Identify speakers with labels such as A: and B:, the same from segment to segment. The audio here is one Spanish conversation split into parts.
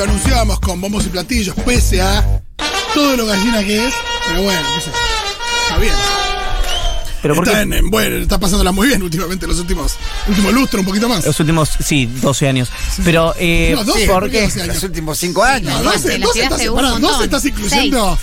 A: lo anunciábamos con bombos y platillos, pese a todo lo gallina que es. Pero bueno, qué sé yo. Está bien.
B: Pero ¿por
A: está,
B: qué?
A: en- en- bueno, está pasándola muy bien últimamente, los últimos, últimos lustros, un poquito más.
B: Los últimos, sí, 12 años. Pero, eh,
A: No, 12,
B: ¿por
A: ¿por qué
B: qué?
A: 12 años?
C: Los últimos cinco años.
A: No,
C: ¿no?
A: 12,
D: te la
A: 12 estás,
D: tiraste un
A: pará,
D: montón.
A: 12 estás incluyendo.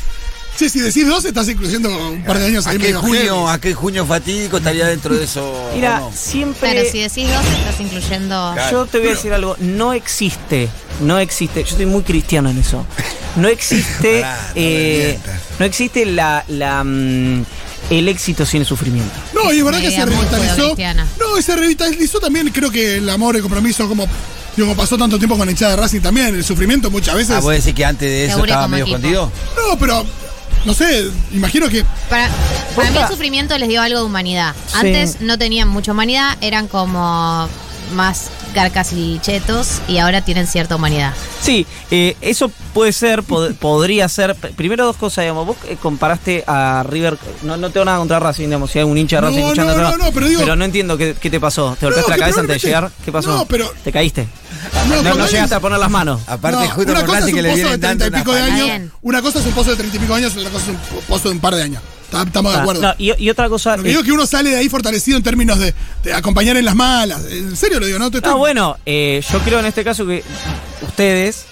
A: Sí, si decís 12, estás incluyendo un par de años ahí
C: Aquel
A: medio
C: junio,
A: heavy.
C: aquel junio fatídico estaría dentro de eso.
B: Mira,
C: ¿o no?
B: siempre.
D: Claro, si decís dos, estás incluyendo.
C: Claro.
B: Yo te voy a decir algo, no existe, no existe, yo soy muy cristiano en eso. No existe,
C: Pará, no
B: eh, no existe la, la, mm, el éxito sin el sufrimiento.
A: No, y es verdad que se revitalizó. No, y se revitalizó también, creo que el amor, el compromiso, como, digo, como pasó tanto tiempo con la hinchada de Racing también, el sufrimiento muchas veces.
C: Ah, vos decís que antes de eso estaba medio
D: equipo.
C: escondido.
A: No, pero, no sé, imagino que.
D: Para, para mí el sufrimiento les dio algo de humanidad.
B: Sí.
D: Antes no tenían mucha humanidad, eran como más carcas y chetos y ahora tienen cierta humanidad.
B: Sí, eh, eso puede ser, pod- podría ser. Primero dos cosas, digamos, vos eh, comparaste a River, no, no tengo nada contra Racing, digamos, si hay un hincha de
A: No,
B: Racing
A: no,
B: escuchando
A: no,
B: esto,
A: no, pero digo-
B: no entiendo qué, qué te pasó. ¿Te golpeaste
A: No,
B: la cabeza antes de llegar? ¿Qué pasó?
A: No, pero-
B: ¿Te caíste?
A: No,
B: No, no llegaste a poner las manos.
C: Aparte,
A: no,
C: justo
A: una
C: por
A: cosa es un
C: que le
A: pozo de
C: vienen dando
A: 30 y pico de años. Una cosa es un pozo de 30 y pico de años, otra cosa es un po- pozo de un par de años. Está- Estamos de
B: Ah,
A: acuerdo.
B: no, y, y otra cosa.
A: Lo que
B: eh,
A: digo es que uno sale de ahí fortalecido en términos de, de acompañar en las malas. En serio lo digo, no te estoy.
B: No, bueno, eh, yo creo en este caso que ustedes,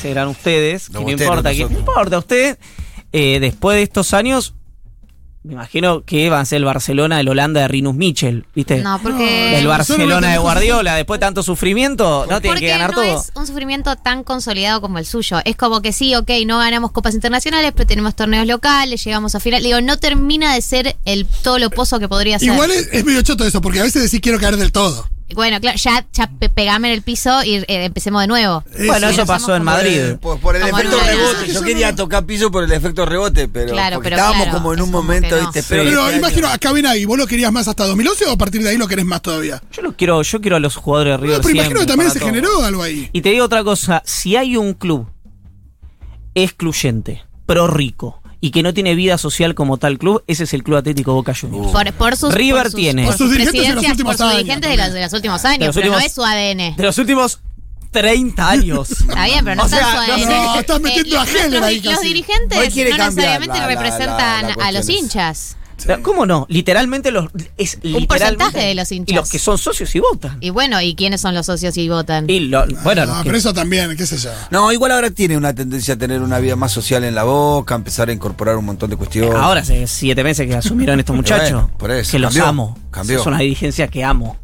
B: serán ustedes, que no importa, que no importa, ustedes, eh, después de estos años, me imagino que van a ser el Barcelona del Holanda de Rinus Michel, ¿viste?
D: No, porque.
A: Bar-
B: Barcelona de Guardiola, después de tanto sufrimiento, no tienen
D: Porque
B: que ganar
D: no
B: todo.
D: es un sufrimiento tan consolidado como el suyo. Es como que sí, ok, no ganamos copas internacionales, pero tenemos torneos locales, llegamos a final. Digo, no termina de ser el todo lo pozo que podría ser.
A: Igual es, es medio choto eso, porque a veces decís quiero caer del todo.
D: Bueno, claro, ya, ya pe- pegame en el piso y eh, empecemos de nuevo.
B: Bueno, eso pasó en Madrid.
C: Eh, Por, por el
D: Como
C: efecto
D: no,
C: rebote.
A: no.
C: Yo quería tocar piso por el efecto rebote, pero,
D: Claro,
C: porque
D: pero
C: estábamos
D: claro,
C: como en un momento. ¿viste? Pero,
A: Pero
C: este
A: imagino, acá ven ahí, vos lo querías más hasta 2011 o a partir de ahí lo querés más todavía.
B: Yo lo quiero, yo quiero a los jugadores de
A: No,
B: River
A: pero imagino que también se
B: todo.
A: generó algo ahí.
B: Y te digo otra cosa, si hay un club excluyente, pro rico y que no tiene vida social como tal club, ese es el Club Atlético Boca Juniors.
D: Por, por sus,
B: River
D: por sus-
B: tiene.
D: por
A: Por sus dirigentes de los últimos
D: por sus
A: años
D: dirigentes de los, de los últimos años,
B: De los
D: pero
B: últimos-
D: no es su ADN.
B: De los últimos 30 años.
D: Está bien, pero no
B: O
D: está
B: sea,
D: su
B: no.
A: No, estás metiendo a
D: nuestros-
A: Heller ahí
D: Los
A: casi.
D: dirigentes no necesariamente
C: la- la-
D: representan
C: la- la
D: a los
C: cuestión
B: ¿Cómo no? Literalmente los es
D: Un porcentaje de los hinchas.
B: Y los que son socios y votan.
D: Y bueno, ¿y quiénes son los socios y votan?
B: Y lo- bueno,
A: Ah,
B: los que-
A: pero eso también, qué sé yo.
C: No, igual ahora tiene una tendencia a tener una vida más social en la boca, a empezar a incorporar un montón de cuestiones.
B: ahora hace siete meses que asumieron estos muchachos.
C: bueno, por eso,
B: que los
C: cambió,
B: amo.
C: cambió.
B: Es una dirigencia que amo.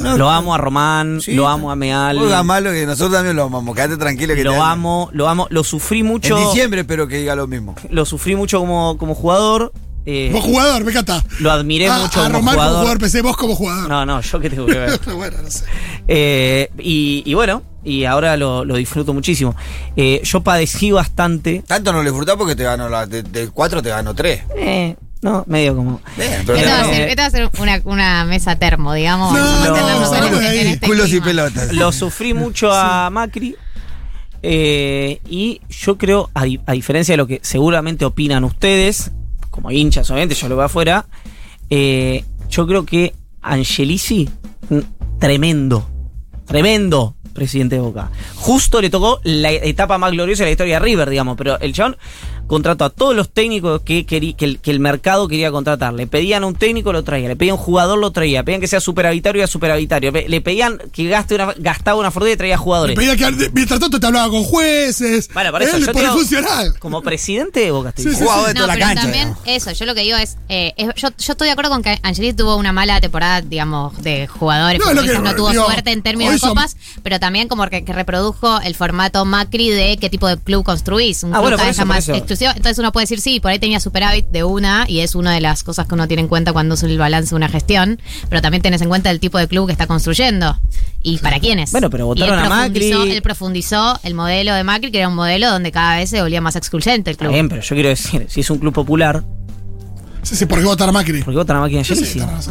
C: No,
B: lo amo a Román,
C: Sí.
B: lo amo a Meal.
C: Malo que nosotros también lo amamos. Quédate tranquilo que
B: Lo
C: te-
B: amo, lo amo, lo sufrí mucho.
C: En diciembre, pero que diga lo mismo.
B: Lo sufrí mucho como, como jugador. Eh,
A: Vos jugador, me encanta.
B: lo admiré
A: Ah,
B: mucho
A: a
B: como
A: Román
B: jugador.
A: como jugador PC, vos como jugador.
B: No, no, yo qué tengo que ver.
A: Pero bueno, no sé.
B: Eh, y, y bueno, y ahora lo, lo disfruto muchísimo. Eh, yo padecí bastante.
C: Tanto no le disfrutás porque te ganó la, de, de cuatro te ganó tres.
B: eh, no, medio como.
C: Bien, pero
D: Esto va, a
B: no.
D: ser, esto va a ser una, una mesa termo, digamos.
A: No,
B: no,
A: salgamos
D: este-
C: Culos y pelotas.
B: Lo sufrí mucho a Macri. eh, y yo creo, a diferencia de lo que seguramente opinan ustedes, como hinchas, obviamente, yo lo veo afuera, eh, yo creo que Angelici, tremendo, tremendo presidente de Boca. Justo le tocó la etapa más gloriosa de la historia de River, digamos, pero el chabón contrató a todos los técnicos que, que, el, que el mercado quería contratar. Le pedían a un técnico, lo traía. Le pedían a un jugador, lo traía. Pedían que sea superavitario, era superavitario. Pe- Le pedían que gaste una, gastaba una fortuna y traía jugadores.
A: Pedía que mientras tanto te hablaba con jueces.
B: Bueno, por eso
A: Él
B: yo
A: por
B: te digo,
A: funcional.
B: Como presidente de Boca
A: Sí,
B: diciendo.
C: Jugado de
D: No,
C: toda la
D: pero
C: cancha.
D: también
C: digamos.
D: eso, yo lo que digo es, eh, es- yo, yo estoy de acuerdo con que Angelique tuvo una mala temporada, digamos, de jugadores,
A: No, lo que-
D: no tuvo
A: digo,
D: suerte en términos de
A: son-
D: copas, pero también como que, que reprodujo el formato Macri de qué tipo de club construís, un
B: Ah,
D: club
B: bueno, por eso, por
D: más
B: eso.
D: exclusivo, entonces uno puede decir, sí, por ahí tenía superávit de una, y es una de las cosas que uno tiene en cuenta cuando usa el balance de una gestión, pero también tenés en cuenta el tipo de club que está construyendo, y para quiénes.
B: Bueno, pero votaron a Macri.
D: Él profundizó el modelo de Macri, que era un modelo donde cada vez se volvía más excluyente el club.
B: bien, pero yo quiero decir, si es un club popular,
A: Sí, sí, porque votar a Macri.
B: ¿por qué votan a máquina
A: Sí, sí,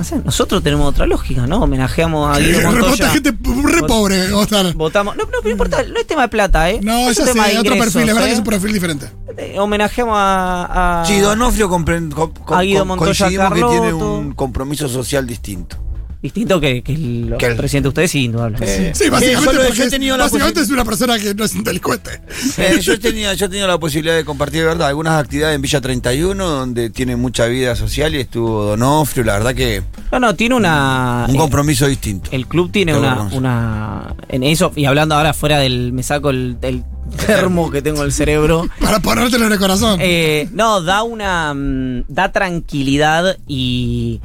B: sé, nosotros tenemos otra lógica, ¿no? Homenajeamos a Guido Montoya.
A: gente re pobre votar.
B: Votamos. No, no, pero no importa, no es tema de plata, ¿eh?
A: No,
B: es
A: ya
B: un
A: sé,
B: tema de
A: otro
B: ingresos,
A: perfil, es verdad que
B: ¿eh?
A: es un perfil diferente.
B: Eh, Homenajeamos a. a
C: Sí, Donofrio compren- com- com-
B: A Guido Montoya
C: coincidimos que tiene
B: Carlotto.
C: un compromiso social distinto.
B: Distinto que, que el
C: Que el-
B: presidente de ustedes, sí, indudablemente.
A: Sí, básicamente,
C: yo he
A: es,
C: tenido la
A: básicamente es una persona que no es un delincuente.
C: Eh, yo, tenía, yo tenía la posibilidad de compartir, de verdad, algunas actividades en Villa 31, donde tiene mucha vida social y estuvo Donofrio, la verdad que
B: No, no, tiene una.
C: un
B: eh,
C: compromiso distinto.
B: El club tiene una, una. En eso, y hablando ahora fuera del. Me saco el, el termo que tengo en el cerebro.
A: Para ponértelo en el corazón.
B: Eh, no, da una. mm, Da tranquilidad y.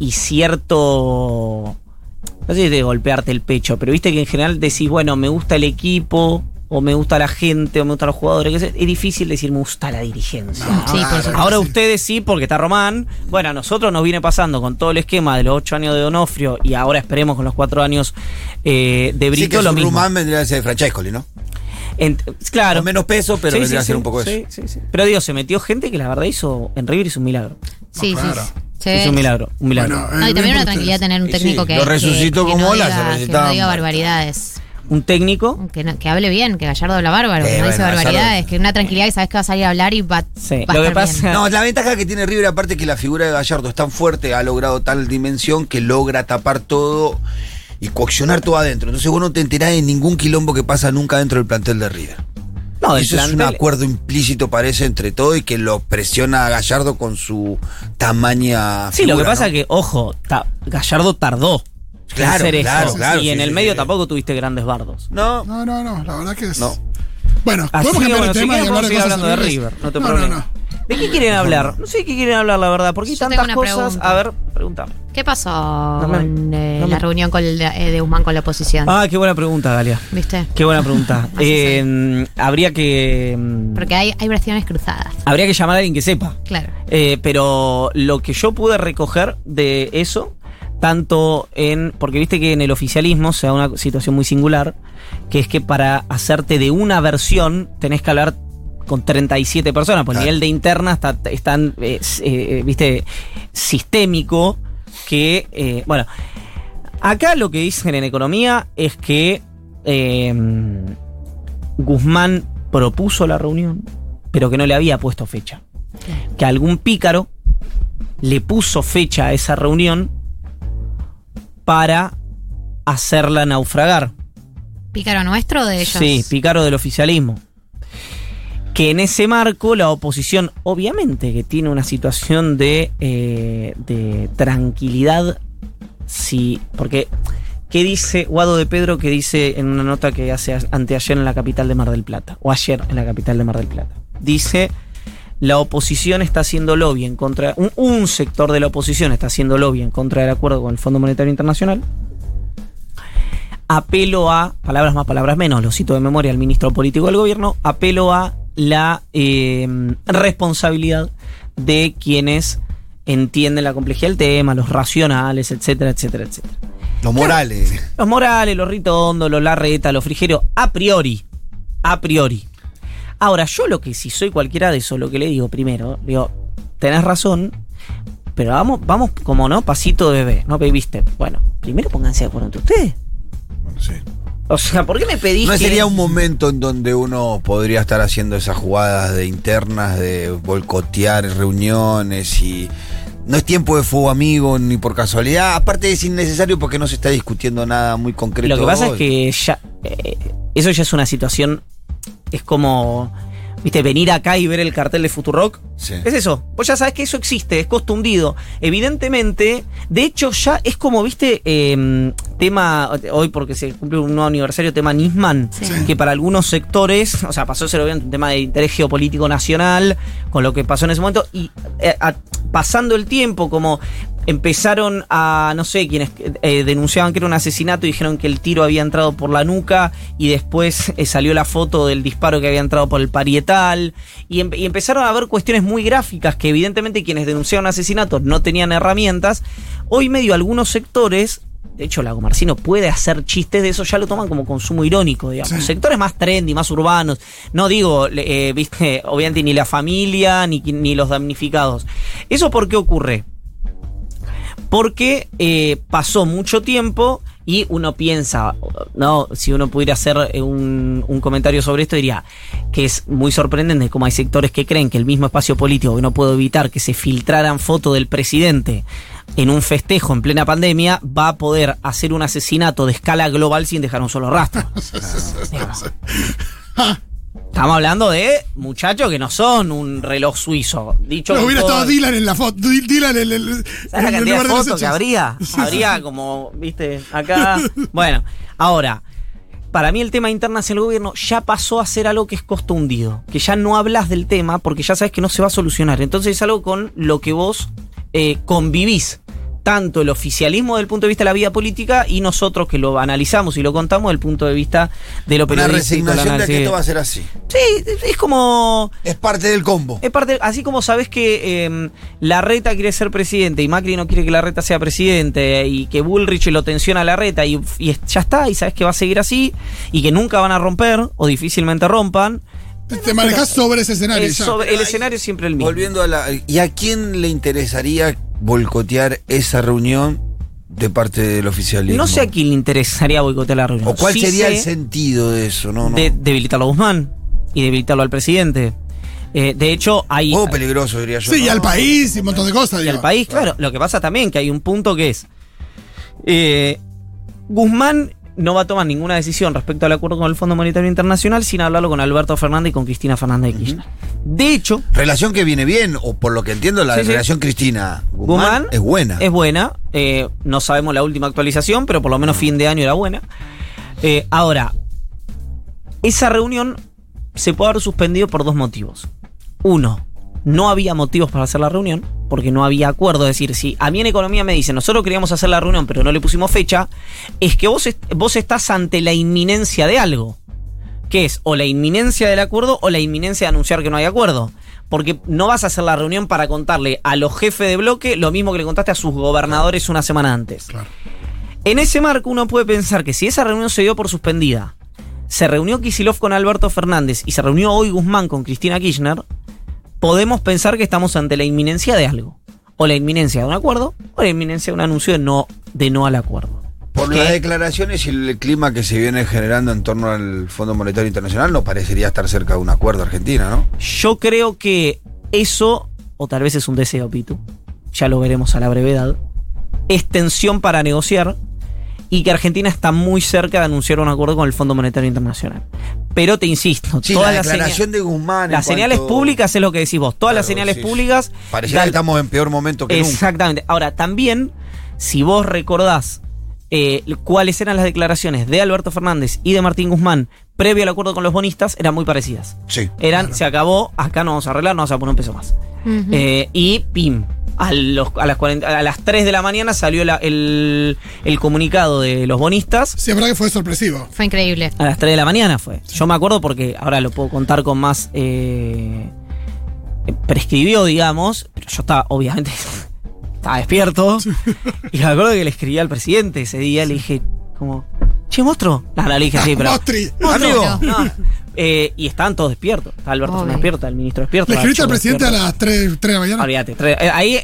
B: Y cierto. No sé si de golpearte el pecho, pero viste que en general decís, bueno, me gusta el equipo, o me gusta la gente, o me gustan los jugadores. que sé, Es difícil decir, me gusta la dirigencia.
A: No,
D: Sí, por.
B: Ahora
A: sí.
B: ustedes sí, porque está Román. Bueno, a nosotros nos viene pasando con todo el esquema de los ocho años de Donofrio y ahora esperemos con los cuatro años eh, de
C: Sí,
B: Brito
C: que
B: lo mismo.
C: Rumán vendría a ser Francescoli, ¿no?
B: Ent- claro.
C: Con menos peso, pero
B: Sí,
C: vendría
B: sí,
C: a ser
B: sí,
C: un poco
B: sí,
C: eso.
B: sí, sí. Pero digo, se metió gente que la verdad hizo. En River hizo un milagro.
D: Sí,
A: No,
D: sí,
A: claro.
D: sí. Sí.
B: Hizo un milagro. Un milagro.
A: Bueno,
D: No, y
A: Eh,
D: también una tranquilidad
A: ustedes.
D: tener un técnico
C: sí,
D: que,
C: lo
D: que-
C: resucitó
D: que
C: como
D: no
C: Ola,
D: diga,
C: se
D: que no diga
C: un-
D: barbaridades.
B: un técnico.
D: Que, no- que hable bien, que Gallardo habla bárbaro, que
C: Eh,
D: no dice
C: bueno,
D: barbaridades,
C: Gallardo-
D: que una tranquilidad que sabes que va a salir a hablar y va,
B: Sí,
D: va a
B: lo que pasa-
D: bien.
C: No, la ventaja que tiene River, aparte que la figura de Gallardo es tan fuerte, ha logrado tal dimensión que logra tapar todo y coaccionar todo adentro. Entonces vos no te enterás de ningún quilombo que pasa nunca dentro del plantel de River.
B: No,
C: Eso es un acuerdo implícito, parece, entre todo y que lo presiona a Gallardo con su tamaña.
B: Sí, lo que pasa
C: ¿no?
B: es que, ojo, ta- Gallardo tardó
C: Claro,
B: en hacer
C: claro,
B: esto.
C: claro,
B: y en
C: sí,
B: el
C: sí,
B: medio
C: sí.
B: tampoco tuviste grandes bardos.
C: No,
A: No, no, no, la verdad que es.
C: No.
A: Bueno,
B: Así
A: podemos
B: que,
A: cambiar
B: bueno,
A: de
B: si
A: tema y hablar de
B: seguir
A: cosas
B: hablando de. River, no te
A: no,
B: problema.
A: no.
B: ¿De qué quieren hablar? No sé de qué quieren hablar, la verdad, porque hay
D: Yo
B: tantas
D: tengo una
B: cosas.
D: pregunta.
B: A ver, pregúntame.
D: ¿Qué pasó
B: Dame-
D: con eh, la reunión con el de, eh, de Guzmán con la oposición?
B: Ah, qué buena pregunta, Galia.
D: ¿Viste?
B: Qué buena pregunta.
D: Así
B: Eh, habría que. mm,
D: Porque hay, hay versiones cruzadas.
B: Habría que llamar a alguien que sepa.
D: Claro.
B: Eh, pero lo que yo pude recoger de eso, tanto en. Porque viste que en el oficialismo se da una situación muy singular, que es que para hacerte de una versión tenés que hablar con 37 personas, por el nivel de interna está es tan, eh, s- eh, viste, sistémico que, eh, bueno, acá lo que dicen en economía es que eh, Guzmán propuso la reunión, pero que no le había puesto fecha que algún pícaro le puso fecha a esa reunión para hacerla naufragar.
D: ¿Pícaro nuestro o de ellos?
B: Sí, pícaro del oficialismo. Que en ese marco la oposición, obviamente que tiene una situación de, eh, de tranquilidad, sí, porque, ¿qué dice Guado de Pedro que dice en una nota que hace anteayer en la capital de Mar del Plata, o ayer en la capital de Mar del Plata? Dice, la oposición está haciendo lobby en contra, un, un sector de la oposición está haciendo lobby en contra del acuerdo con el Fondo Monetario Internacional, apelo a, palabras más, palabras menos, lo cito de memoria al ministro político del gobierno, apelo a la eh, responsabilidad de quienes entienden la complejidad del tema, los racionales, etcétera, etcétera, etcétera.
C: los morales.
B: Los Morales, los Ritondo, los Larreta, los Frigerio, a priori. A priori. Ahora, yo lo que si soy cualquiera de eso, lo que le digo primero, digo, tenés razón, pero vamos, vamos como no, pasito de bebé, no baby step. Bueno, primero pónganse de acuerdo entre ustedes.
C: Sí.
B: O sea, ¿por qué me pedís
C: No
B: que-
C: sería un momento en donde uno podría estar haciendo esas jugadas de internas, de boicotear reuniones y. No es tiempo de fuego amigo ni por casualidad. Aparte es innecesario porque no se está discutiendo nada muy concreto.
B: Lo que pasa es que ya. eh, eso ya es una situación. Es como. ¿Viste? Venir acá y ver el cartel de Futurock.
C: Sí.
B: Es eso. Vos ya sabés que eso existe, es costundido. Evidentemente, de hecho, ya es como, viste, eh, tema. Hoy, porque se cumple un nuevo aniversario, tema Nisman.
D: Sí.
B: Que para algunos sectores. O sea, pasó a ser obviamente un tema de interés geopolítico nacional. Con lo que pasó en ese momento. Y eh, a- pasando el tiempo, como empezaron a, no sé, quienes eh, denunciaban que era un asesinato y dijeron que el tiro había entrado por la nuca y después eh, salió la foto del disparo que había entrado por el parietal y, em- y empezaron a ver cuestiones muy gráficas que evidentemente quienes denunciaban asesinatos no tenían herramientas. Hoy medio algunos sectores... De hecho, Lago Marcino puede hacer chistes de eso, ya lo toman como consumo irónico, digamos.
A: Sí.
B: Sectores más trendy, más urbanos. No digo, eh, viste, obviamente ni la familia, ni, ni los damnificados. ¿Eso por qué ocurre? Porque eh, pasó mucho tiempo Y uno piensa, no, si uno pudiera hacer eh, un, un comentario sobre esto, diría que es muy sorprendente cómo hay sectores que creen que el mismo espacio político, que no puede evitar que se filtraran fotos del presidente en un festejo en plena pandemia, va a poder hacer un asesinato de escala global sin dejar un solo rastro. Estamos hablando de muchachos que no son un reloj suizo. Dicho
A: No hubiera
B: todo-
A: estado Dylan en la foto. Dylan en el,
B: ¿Sabes la
A: en
B: cantidad de
A: de
B: fotos que habría? Habría como, viste, acá. Bueno, ahora, para mí el tema interna hacia el gobierno ya pasó a ser algo que es costo hundido. Que ya no hablas del tema porque ya sabes que no se va a solucionar. Entonces es algo con lo que vos eh, convivís. Tanto el oficialismo del punto de vista de la vida política y nosotros que lo analizamos y lo contamos del punto de vista de lo
C: Una
B: periodístico. el
C: resignación de que esto va a ser así.
B: Sí, es como.
C: Es parte del combo.
B: Es parte, así como sabes que eh, Larreta quiere ser presidente y Macri no quiere que Larreta sea presidente y que Bullrich lo tensiona a Larreta y, y ya está, y sabes que va a seguir así y que nunca van a romper o difícilmente rompan.
A: Te manejas sobre ese escenario.
B: Es
A: ya.
B: sobre- el escenario es siempre el mismo.
C: Volviendo a la. ¿Y a quién le interesaría boicotear esa reunión de parte del oficialismo?
B: No sé a quién le interesaría boicotear la reunión.
C: ¿O cuál
B: Sí
C: sería el sentido de eso? No, no.
B: De debilitarlo a Guzmán y debilitarlo al presidente. Eh, de hecho, hay.
C: Juego peligroso, diría yo.
A: Sí, y al país y un montón de cosas.
B: y
A: digo.
B: al país, claro. Lo que pasa también que hay un punto que es. eh, Guzmán no va a tomar ninguna decisión respecto al acuerdo con el Fondo Monetario Internacional sin hablarlo con Alberto Fernández y con Cristina Fernández de Kirchner. De hecho,
C: Relación que viene bien, o por lo que entiendo, la
B: Sí, sí.
C: relación Cristina Guzmán,
B: Guzmán
C: es buena.
B: Es buena. eh, no sabemos la última actualización, pero por lo menos fin de año era buena. Eh, ahora, esa reunión se puede haber suspendido por dos motivos. Uno, no había motivos para hacer la reunión, porque no había acuerdo. Es decir, si a mí en economía me dicen, nosotros queríamos hacer la reunión, pero no le pusimos fecha, es que vos, est- vos estás ante la inminencia de algo. Que es o la inminencia del acuerdo o la inminencia de anunciar que no hay acuerdo. Porque no vas a hacer la reunión para contarle a los jefes de bloque lo mismo que le contaste a sus gobernadores una semana antes.
A: Claro.
B: En ese marco uno puede pensar que si esa reunión se dio por suspendida, se reunió Kisilov con Alberto Fernández y se reunió hoy Guzmán con Cristina Kirchner, podemos pensar que estamos ante la inminencia de algo. O la inminencia de un acuerdo, o la inminencia de un anuncio de no, de no al acuerdo.
C: Por
B: ¿Qué?
C: las declaraciones y el clima que se viene generando en torno al Fondo Monetario Internacional, no parecería estar cerca de un acuerdo Argentina, ¿no?
B: Yo creo que eso, o tal vez es un deseo, Pitu, ya lo veremos a la brevedad, es tensión para negociar y que Argentina está muy cerca de anunciar un acuerdo con el Fondo Monetario Internacional. Pero te insisto,
C: Sí,
B: todas
C: la
B: las
C: de Guzmán.
B: señales
C: cuanto-
B: públicas es lo que decís vos. Todas las señales
C: sí.
B: públicas.
C: Pareciera que estamos en peor momento que nunca.
B: Exactamente. Ahora, también, si vos recordás eh, cuáles eran las declaraciones de Alberto Fernández y de Martín Guzmán previo al acuerdo con los bonistas, eran muy parecidas.
C: Sí.
B: Eran, se acabó, acá no vamos a arreglar, no vamos a poner un peso más. Eh, y pim. A, los- a las 40 a las 3 de la mañana salió la- el, el comunicado de los bonistas.
A: Sí, es verdad que fue sorpresivo.
D: Fue increíble.
B: A las 3 de la mañana fue. Yo me acuerdo porque ahora lo puedo contar con más. eh, prescribió, digamos. Pero yo estaba, obviamente, estaba despierto. Y me acuerdo que le escribí al presidente ese día. Le dije, como, che, monstruo. No, no, le dije sí, pero.
A: Mostri.
C: Amigo.
B: No. Eh, y estaban todos despiertos. Está Alberto está el ministro despierto.
A: ¿Le escribiste al presidente a
B: despierto.
A: las 3, 3 de la mañana?
B: Olvídate. tre- eh, Ahí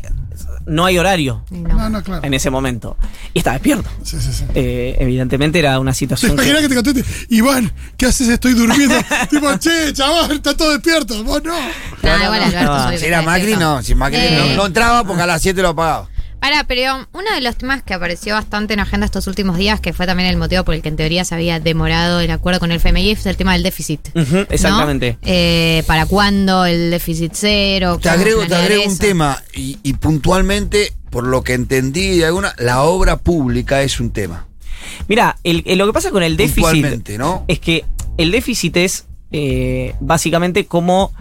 B: no hay horario
A: No,
D: no.
A: no, claro.
B: en ese momento. Y está despierto.
A: Sí, sí, sí.
B: Eh, evidentemente era una
A: ¿Te
B: situación.
A: imaginas
B: que-
A: que te conteste? Iván, ¿qué haces? Estoy durmiendo. tipo, che, chaval, está todo despierto. Vos no.
D: Nada, igual Alberto
B: no.
D: muy
C: Si era Macri, no. Si Macri
D: Eh.
C: no, no entraba porque a las 7 lo apagaba.
D: Pará, pero uno de los temas que apareció bastante en agenda estos últimos días, que fue también el motivo por el que en teoría se había demorado el acuerdo con el FMI, es el tema del déficit.
B: Exactamente.
D: Eh, ¿Para cuándo el déficit cero?
C: Te
D: ¿Cómo
C: agrego, te agrego un tema. Y, y puntualmente, por lo que entendí de alguna, la obra pública es un tema.
B: Mira, el- el- lo que pasa con el déficit
C: ¿no?
B: es que el déficit es eh, básicamente como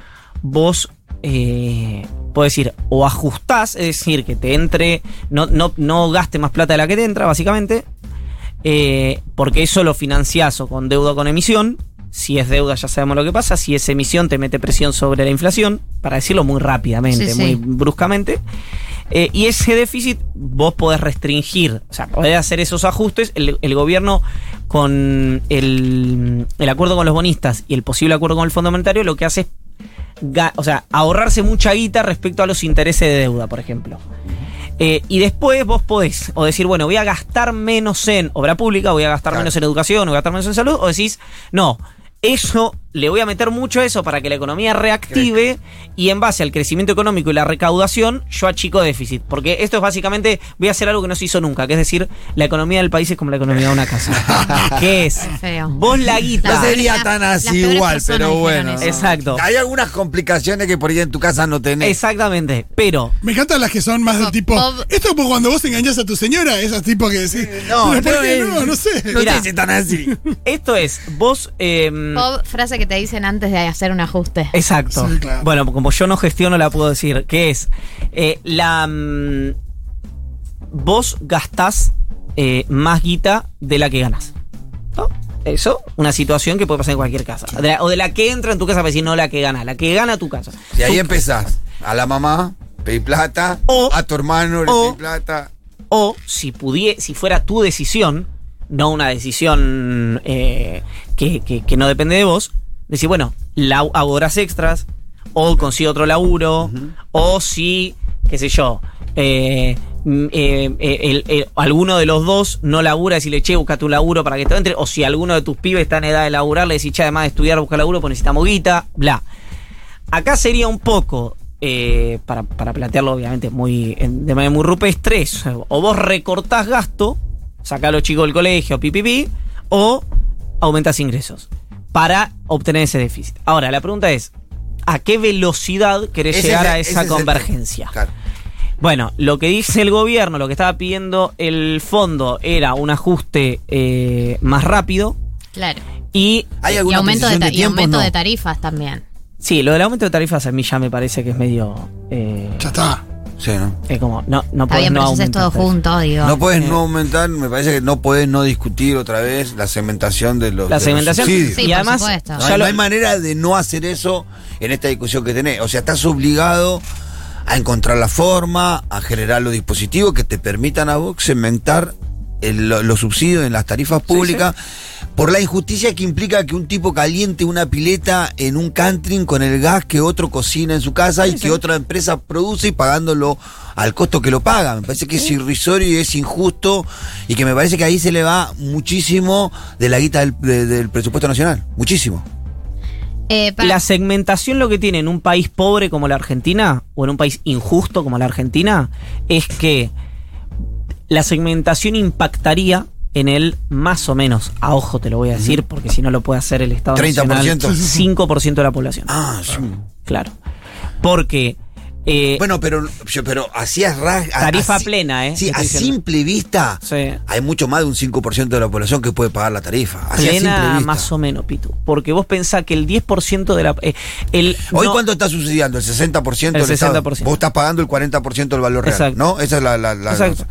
B: vos, eh, puedo decir, o ajustás, es decir, que te entre, no, no, no gaste más plata de la que te entra, básicamente, eh, porque eso lo financiás o con deuda o con emisión. Si es deuda ya sabemos lo que pasa, si es emisión te mete presión sobre la inflación, para decirlo muy rápidamente,
D: Sí, sí.
B: muy bruscamente. Eh, y ese déficit vos podés restringir, o sea, podés hacer esos ajustes. El, el gobierno con el, el acuerdo con los bonistas y el posible acuerdo con el Fondo Monetario lo que hace es o sea, ahorrarse mucha guita respecto a los intereses de deuda, por ejemplo. Eh, y después vos podés o decir, bueno, voy a gastar menos en obra pública, voy a gastar
C: Claro.
B: menos en educación, voy a gastar menos en salud, o decís, no, eso, le voy a meter mucho eso para que la economía reactive y en base al crecimiento económico y la recaudación, yo achico déficit. Porque esto es básicamente, voy a hacer algo que no se hizo nunca, que es decir, la economía del país es como la economía de una casa. que es,
D: feo.
B: vos la guita...
C: No sería tan así igual, pero bueno.
B: Exacto.
C: Hay algunas complicaciones que por ahí en tu casa no tenés.
B: Exactamente, pero
A: Me encantan las que son más del tipo.
D: Bob-
A: Esto es como cuando vos engañás a tu señora, esas tipo que decís.
C: No,
A: "¿Pero por
C: no
A: no, no sé.
C: No tan así.
B: esto es, vos... em,
D: Bob, frase que te dicen antes de hacer un ajuste.
B: Exacto.
A: Sí, claro.
B: Bueno, como yo no gestiono, la puedo decir. Que es eh, la. mm, vos gastás eh, más guita de la que ganas. ¿No? Eso, una situación que puede pasar en cualquier casa. De la- o de la que entra en tu casa, para decir no la que gana, la que gana tu casa.
C: Y ahí empezás. A la mamá, pedí plata.
B: O-
C: a tu hermano le pedí plata.
B: O si pudie, si fuera tu decisión, no una decisión eh, que, que- que no depende de vos, decir, bueno, la, hago horas extras, o consigo otro laburo, o si, qué sé yo, eh, mm, eh, eh, el- el- alguno de los dos no labura, decirle, che, buscate un laburo para que te entre, o si alguno de tus pibes está en edad de laburar, le decís, che, además de estudiar, busca laburo, pues necesitamos guita, bla. Acá sería un poco, para, para plantearlo obviamente muy en- de manera muy rupestre, es, o vos recortás gasto, sacás a los chicos del colegio, pipipi, o aumentás ingresos para obtener ese déficit. Ahora, la pregunta es, ¿a qué velocidad querés
C: Ese
B: llegar
C: es-
B: a esa convergencia?
C: Claro.
B: Bueno, lo que dice el gobierno, lo que estaba pidiendo el fondo era un ajuste eh, más rápido
D: Claro.
B: y
C: ¿Hay
D: Y aumento, de,
C: precisión
D: ta-
C: de
D: y
C: tiempo?
D: aumento
C: No.
D: de tarifas también.
B: sí, lo del aumento de tarifas a mí ya me parece que es medio... eh,
A: Ya está.
C: Sí, ¿no?
B: es como, no, no
D: bien,
B: no aumentar
D: todo
B: tarifas.
D: junto, digo.
C: No puedes
B: Eh.
C: no aumentar, me parece que no puedes no discutir otra vez la segmentación de los,
B: La
C: de los
B: segmentación
C: subsidios.
D: Sí,
B: y
D: por
B: además
D: supuesto.
C: No,
B: ya
C: hay,
B: lo-
C: no hay manera de no hacer eso en esta discusión que tenés. O sea, estás obligado a encontrar la forma, a generar los dispositivos que te permitan a vos segmentar el- los subsidios en las tarifas públicas por la injusticia que implica que un tipo caliente una pileta en un country con el gas que otro cocina en su casa y que otra empresa produce y pagándolo al costo que lo paga. Me parece que es irrisorio y es injusto y que me parece que ahí se le va muchísimo de la guita del, de- del presupuesto nacional. Muchísimo.
D: Eh, para-
B: La segmentación lo que tiene en un país pobre como la Argentina, o en un país injusto como la Argentina, es que la segmentación impactaría en el más o menos, a ojo te lo voy a decir, porque si no lo puede hacer el Estado
C: 30%.
B: Nacional, 5% de la población.
C: Ah, sí.
B: Claro. Porque eh,
C: Bueno, pero, pero así a ras- a-
B: Tarifa plena, ¿eh?
C: Sí, a
B: diciendo.
C: simple vista
B: Sí.
C: hay mucho más de un 5% de la población que puede pagar la tarifa. Así
B: plena más o menos, Pitu. Porque vos pensás que el 10% de la... eh, el,
C: Hoy
B: no-
C: cuánto está subsidiando? El 60%
B: El
C: del Estado?
B: 60%.
C: Vos estás pagando el 40% del valor real,
B: Exacto.
C: ¿no? Esa es la, la- la-
B: Exacto.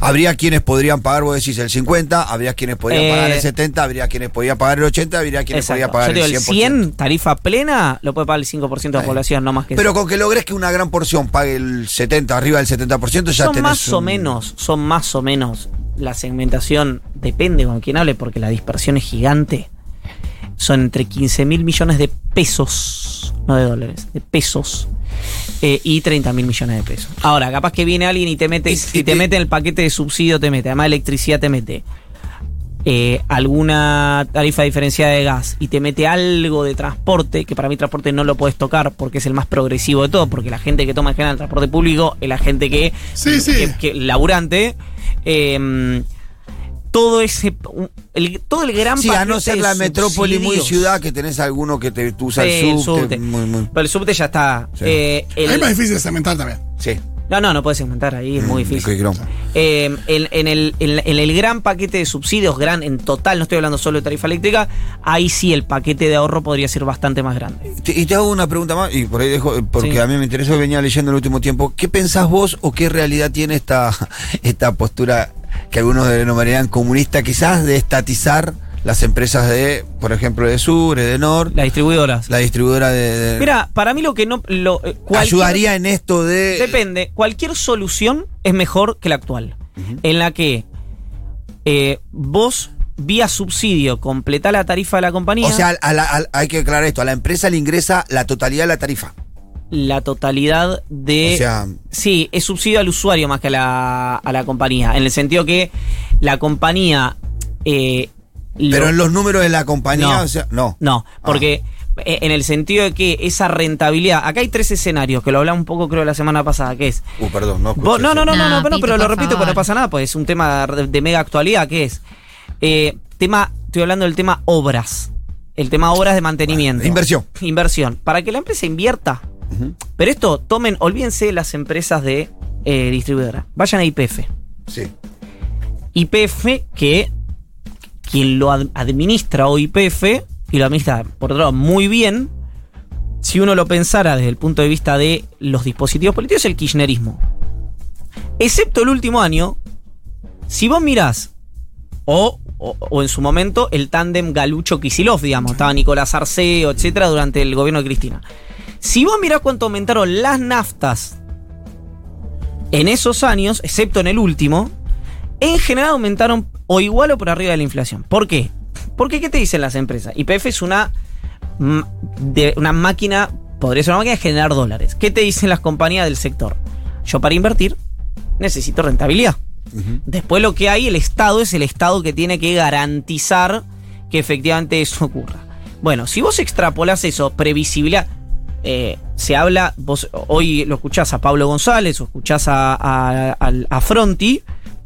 C: Habría quienes podrían pagar, vos decís, el 50, habría quienes podrían
B: Eh,
C: pagar el 70, habría quienes podían pagar el 80, habría quienes
B: Exacto.
C: podían pagar
B: Yo
C: el
B: digo,
C: 100%.
B: el 100, tarifa plena, lo puede pagar el 5% de la población, no más que
C: Pero
B: eso.
C: con que logres que una gran pague el 70, arriba del 70%, ya
B: son
C: tenés
B: más o menos, son más o menos. La segmentación depende con quién hable, porque la dispersión es gigante. Son entre 15 mil millones de pesos, no de dólares, de pesos. eh, y 30 mil millones de pesos. Ahora, capaz que viene alguien y te mete,
C: Y-
B: te
C: te-
B: mete en el paquete de subsidio, te mete, además de electricidad te mete. Eh, alguna tarifa diferenciada de gas y te mete algo de transporte, que para mí transporte no lo puedes tocar porque es el más progresivo de todo, porque la gente que toma en general el transporte público es la gente que,
A: Sí, sí.
B: que, que- laburante, eh, todo ese, el, todo el gran
C: Sí, a no ser la metrópoli muy ciudad que tenés alguno que te
B: Sí,
C: el
B: el
C: subte,
B: subte.
C: muy, muy-
B: Pero el subte ya está.
C: Sí.
B: Eh, el-
A: Es más difícil de segmentar también.
C: Sí.
B: No, no, no puedes segmentar ahí, es muy
C: Mm,
B: difícil. Eh, en, en el, en- en el gran paquete de subsidios, gran en total, no estoy hablando solo de tarifa eléctrica, ahí sí el paquete de ahorro podría ser bastante más grande.
C: Y te hago una pregunta más, y por ahí dejo, porque
B: Sí.
C: a mí me interesó, venía leyendo en el último tiempo. ¿Qué pensás vos o qué realidad tiene esta, esta postura que algunos denominarían comunista, quizás de estatizar las empresas de, por ejemplo, de Sur, de Nor,
B: Las distribuidoras.
C: la distribuidora de. de-
B: Mira, para mí lo que no. Lo, eh,
C: ayudaría en esto de.
B: Depende. Cualquier solución es mejor que la actual. En la que eh, vos, vía subsidio, completá la tarifa de la compañía.
C: O sea, a la- a- hay que aclarar esto, a la empresa le ingresa la totalidad de la tarifa.
B: la totalidad de...
C: O sea-
B: sí, es subsidio al usuario más que a la, a la compañía, en el sentido que la compañía... eh,
C: Pero
B: lo-
C: en los números de la compañía,
B: No.
C: o sea, no.
B: No,
C: Ah.
B: porque eh, en el sentido de que esa rentabilidad... Acá hay tres escenarios, que lo hablamos un poco creo la semana pasada, que es...
C: Uh, perdón, no
B: Vos- no,
C: eso.
B: no, no, no, no,
D: No,
B: pero,
D: Pito,
B: pero lo repito, porque no
D: favor.
B: pasa nada, pues es un tema de, de mega actualidad, que es... eh, tema, estoy hablando del tema obras. El tema obras de mantenimiento.
C: Bueno, inversión.
B: Inversión. Para que la empresa invierta. Pero esto, tomen, olvídense de las empresas de eh, distribuidora. Vayan a IPF.
C: Sí.
B: IPF, que quien lo ad- administra o IPF, y lo administra por otro lado muy bien, si uno lo pensara desde el punto de vista de los dispositivos políticos, es el kirchnerismo. Excepto el último año, si vos mirás, o, o, o en su momento, el tándem Galucho-Kisilov, digamos, estaba Nicolás Arceo, etcétera, durante el gobierno de Cristina. Si vos mirás cuánto aumentaron las naftas en esos años, excepto en el último, en general aumentaron o igual o por arriba de la inflación. ¿Por qué? Porque ¿qué te dicen las empresas? YPF es una, de, una máquina, podría ser una máquina de generar dólares. ¿Qué te dicen las compañías del sector? Yo para invertir necesito rentabilidad. Después lo que hay, el Estado es el Estado que tiene que garantizar que efectivamente eso ocurra. Bueno, si vos extrapolas eso, previsibilidad, eh, se habla, vos hoy lo escuchás a Pablo González o escuchás a, a Fronti,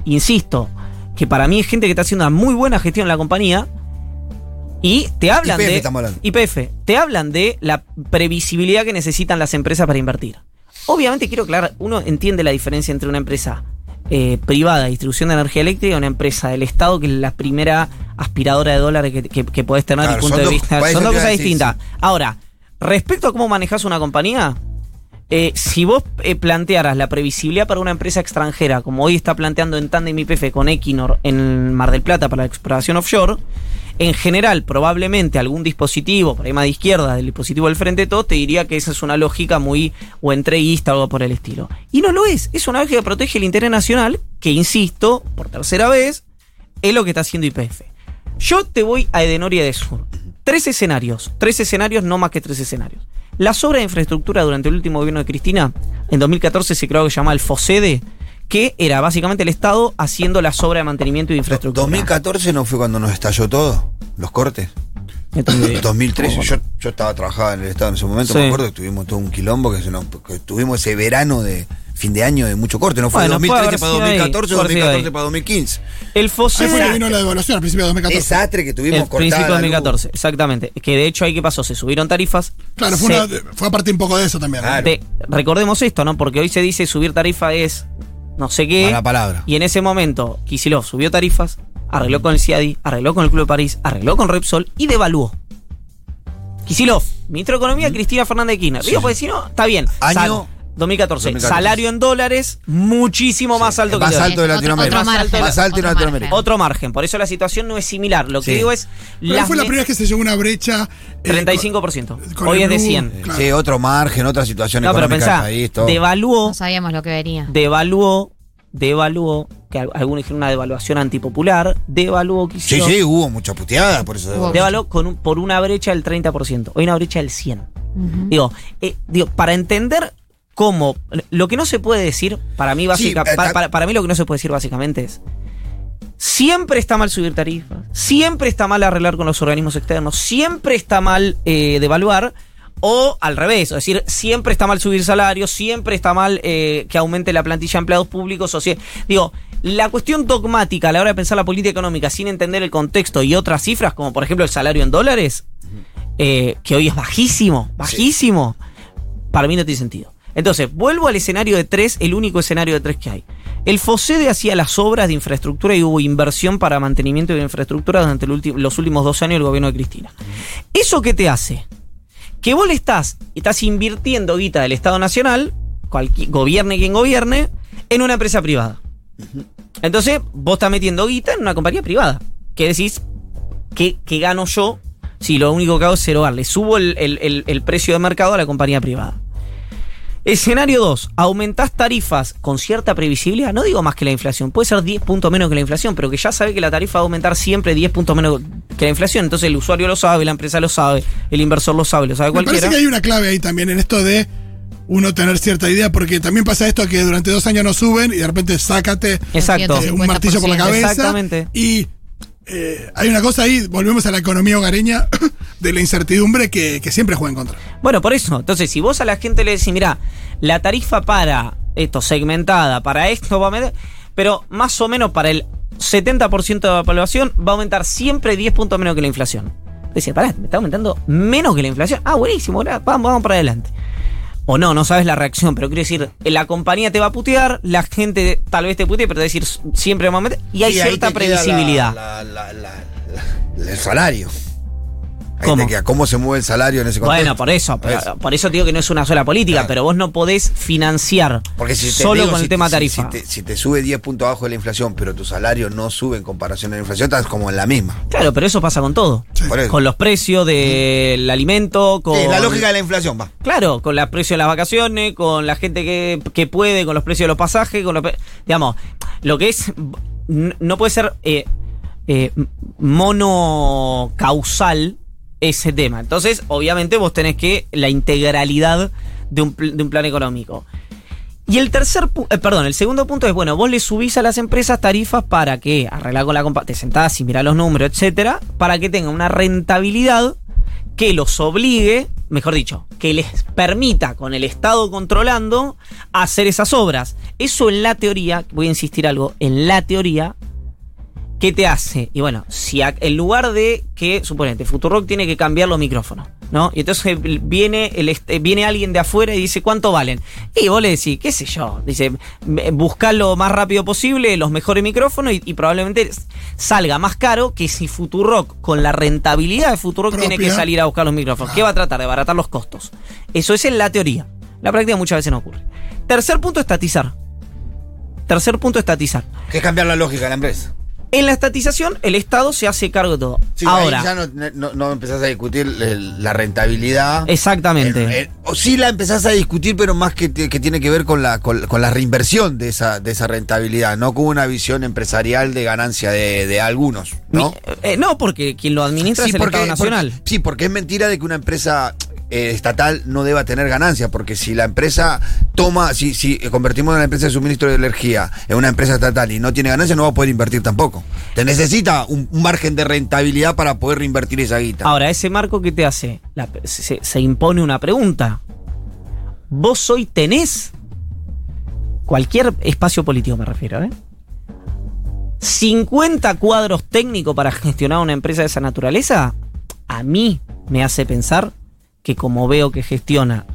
B: insisto, que para mí es gente que está haciendo una muy buena gestión en la compañía. Y te hablan
C: YPF
B: de. te hablan de la previsibilidad que necesitan las empresas para invertir. Obviamente, quiero aclarar, uno entiende la diferencia entre una empresa eh, privada de distribución de energía eléctrica y una empresa del Estado, que es la primera aspiradora de dólares que, que, que podés tener
C: Claro,
B: desde mi punto de
C: dos-
B: vista. Son dos cosas distintas.
C: sí.
B: Ahora, respecto a cómo manejas una compañía, eh, si vos eh, plantearas la previsibilidad para una empresa extranjera, como hoy está planteando en Tandem IPF con Equinor en Mar del Plata para la exploración offshore, en general, probablemente algún dispositivo, por ahí más de izquierda, del dispositivo del frente de todo, te diría que esa es una lógica muy o entreguista o algo por el estilo. Y no lo es, es una lógica que protege el interés nacional, que insisto, por tercera vez, es lo que está haciendo IPF. Yo te voy a Edenoria de Sur. Tres escenarios, tres escenarios, no más que tres escenarios. Las obras de infraestructura durante el último gobierno de Cristina, en 2014 se creó que se llama el FOSEDE, que era básicamente el Estado haciendo las obras de mantenimiento y de infraestructura.
C: 2014 no fue cuando nos estalló todo, los cortes.
B: No tengo idea.
C: 2013, yo, yo estaba trabajando en el Estado en ese momento,
B: Sí.
C: me acuerdo que tuvimos todo un quilombo, que, que tuvimos ese verano de fin de año de mucho corte, no fue
B: Bueno,
C: de
B: puede
C: 2013
B: haber
C: para
B: sido ahí,
C: 2014,
B: puede haber sido
C: 2014
B: ahí.
C: para 2015.
B: El
A: Ahí fue que vino la devaluación al principio de 2014.
C: Desastre que tuvimos
B: El
C: cortada
B: principio de
C: la luz.
B: 2014, exactamente. Que de hecho ahí qué pasó, se subieron tarifas.
A: Claro, fue,
B: se-
A: una, fue a partir un poco de eso también.
B: recordemos esto, ¿no? Porque hoy se dice subir tarifa es no sé qué.
C: Mala palabra.
B: Y en ese momento, Kisilov subió tarifas, arregló con el CIADI, arregló con el Club de París, arregló con Repsol y devaluó. Kisilov, ministro de Economía, Cristina Fernández de Kirchner. Digo, porque si no, está bien.
C: Año-
B: 2014.
C: 2014.
B: Salario en dólares muchísimo más alto que
C: más
B: el
C: alto de
D: Otro-
C: Latinoamérica.
D: otro margen,
C: Más alto de Latinoamérica.
D: margen.
B: Otro margen. Por eso la situación no es similar. Lo que
C: Sí.
B: digo es.
A: Pero
B: las
A: fue la
B: me-
A: primera vez que se llegó una brecha. eh,
B: 35%.
A: con
B: Hoy es de
A: blue,
B: 100.
A: claro.
C: Sí, otro margen, otra situación
B: No, pero
C: económica
B: pensá,
C: del país, todo.
B: devaluó,
D: No sabíamos lo que venía.
B: devaluó, devaluó, que al- algunos dijeron una devaluación antipopular, devaluó
C: Sí,
B: Kicillof,
C: sí, hubo mucha puteada, por eso.
B: Devaluó con un- por una brecha del 30%, hoy una brecha del 100%.
D: Ujú.
B: Digo, eh, digo, para entender cómo, lo que no se puede decir, para mí, básica,
C: eh,
B: para,
C: ta-
B: para- para mí lo que no se puede decir básicamente es, siempre está mal subir tarifas, siempre está mal arreglar con los organismos externos, siempre está mal eh, devaluar, o al revés, es decir, siempre está mal subir salarios, siempre está mal eh, que aumente la plantilla de empleados públicos, o sea, digo, la cuestión dogmática a la hora de pensar la política económica sin entender el contexto y otras cifras, como por ejemplo el salario en dólares, eh, que hoy es bajísimo, bajísimo, para mí no tiene sentido. Entonces, vuelvo al escenario de tres, el único escenario de tres que hay. El FOSEDE hacía las obras de infraestructura y hubo inversión para mantenimiento de infraestructura durante los últimos dos años del gobierno de Cristina. ¿Eso qué te hace? Que vos le estás, estás invirtiendo guita del Estado Nacional, cualquier, gobierne quien gobierne, en una empresa privada. Entonces, vos estás metiendo guita en una compañía privada. ¿Qué decís? ¿Qué, qué gano yo si lo único que hago es erogar? Le subo el, el- el- el precio de mercado a la compañía privada. Escenario 2. Aumentás tarifas con cierta previsibilidad. No digo más que la inflación. Puede ser 10 puntos menos que la inflación, pero que ya sabe que la tarifa va a aumentar siempre 10 puntos menos que la inflación. Entonces el usuario lo sabe, la empresa lo sabe, el inversor lo sabe, lo sabe
A: Me parece
B: cualquiera.
A: que hay una clave ahí también en esto de uno tener cierta idea, porque también pasa esto que durante dos años no suben y de repente sácate
B: Exacto.
A: eh, un martillo por la
D: 50%.
A: cabeza.
B: Exactamente.
A: Y eh, hay una cosa ahí, volvemos a la economía hogareña de la incertidumbre que, siempre juega en contra.
B: Bueno, por eso. Entonces, si vos a la gente le decís, mira, la tarifa para esto segmentada, para esto va a meter, pero más o menos para el 70% de la población va a aumentar siempre 10 puntos menos que la inflación. Dice, pará, me está aumentando menos que la inflación. Ah, buenísimo, vamos, vamos para adelante. O no, no sabes la reacción, pero quiero decir, la compañía te va a putear, la gente tal vez te putee, pero te va a decir siempre vamos a meter, y hay cierta previsibilidad.
C: la- la- la- la- el salario.
B: ¿Cómo?
C: queda cómo se mueve el salario en ese contexto.
B: Bueno, por eso, pero- por eso digo que no es una sola política,
C: Claro.
B: pero vos no podés financiar
C: Porque si te
B: solo
C: digo,
B: con
C: si
B: el
C: te-
B: tema tarifa.
C: Si, te, si te sube 10 puntos abajo de la inflación, pero tu salario no sube en comparación a la inflación, estás como en la misma.
B: Claro, pero eso pasa con todo. Con los precios del alimento, con...
C: Sí, la lógica de la inflación, va.
B: Claro, con los precios de las vacaciones, con la gente que, que puede, con los precios de los pasajes, con los... Digamos, lo que es... No puede ser eh, eh, monocausal ese tema. Entonces, obviamente vos tenés que la integralidad de un, de un plan económico. Y el tercer eh, perdón, el segundo punto es, bueno, vos le subís a las empresas tarifas para que, arreglar con la compa, te sentás y mirás los números, etcétera, para que tengan una rentabilidad que los obligue, mejor dicho, que les permita con el Estado controlando hacer esas obras. Eso en la teoría, voy a insistir algo, en la teoría, ¿qué te hace? Y bueno, si a- en lugar de que, suponete, Futurock tiene que cambiar los micrófonos, ¿no? Y entonces viene, el, est- viene alguien de afuera y dice, ¿cuánto valen? Y vos le decís, qué sé yo, dice, buscar lo más rápido posible, los mejores micrófonos y, y probablemente salga más caro que si Futurock, con la rentabilidad de Futurock, tiene que
A: Propia.
B: salir a buscar los micrófonos. ¿Qué va a tratar? De abaratar los costos. Eso es en la teoría. La práctica muchas veces no ocurre. Tercer punto, estatizar. Tercer punto, estatizar.
C: Que es cambiar la lógica de la empresa.
B: En la estatización, el Estado se hace cargo de todo.
C: Sí, ahí
B: Ahora,
C: ya no, no- no empezás a discutir la rentabilidad.
B: exactamente.
C: Eh, eh, o sí la empezás a discutir, pero más que, que tiene que ver con la, con, con la reinversión de esa, de esa rentabilidad, no con una visión empresarial de ganancia de, de algunos, ¿no?
B: Mi- eh, no, porque quien lo administra es el Estado Nacional.
C: porque- sí, porque es mentira de que una empresa eh, estatal no deba tener ganancia, porque si la empresa toma, si, si convertimos a la empresa de suministro de energía en una empresa estatal y no tiene ganancia, no va a poder invertir tampoco. Te necesita un, margen de rentabilidad para poder reinvertir esa guita.
B: Ahora, ese marco que te hace, se, se impone una pregunta. ¿Vos hoy tenés cualquier espacio político, me refiero, ¿eh? 50 cuadros técnicos para gestionar una empresa de esa naturaleza, a mí me hace pensar que como veo que gestiona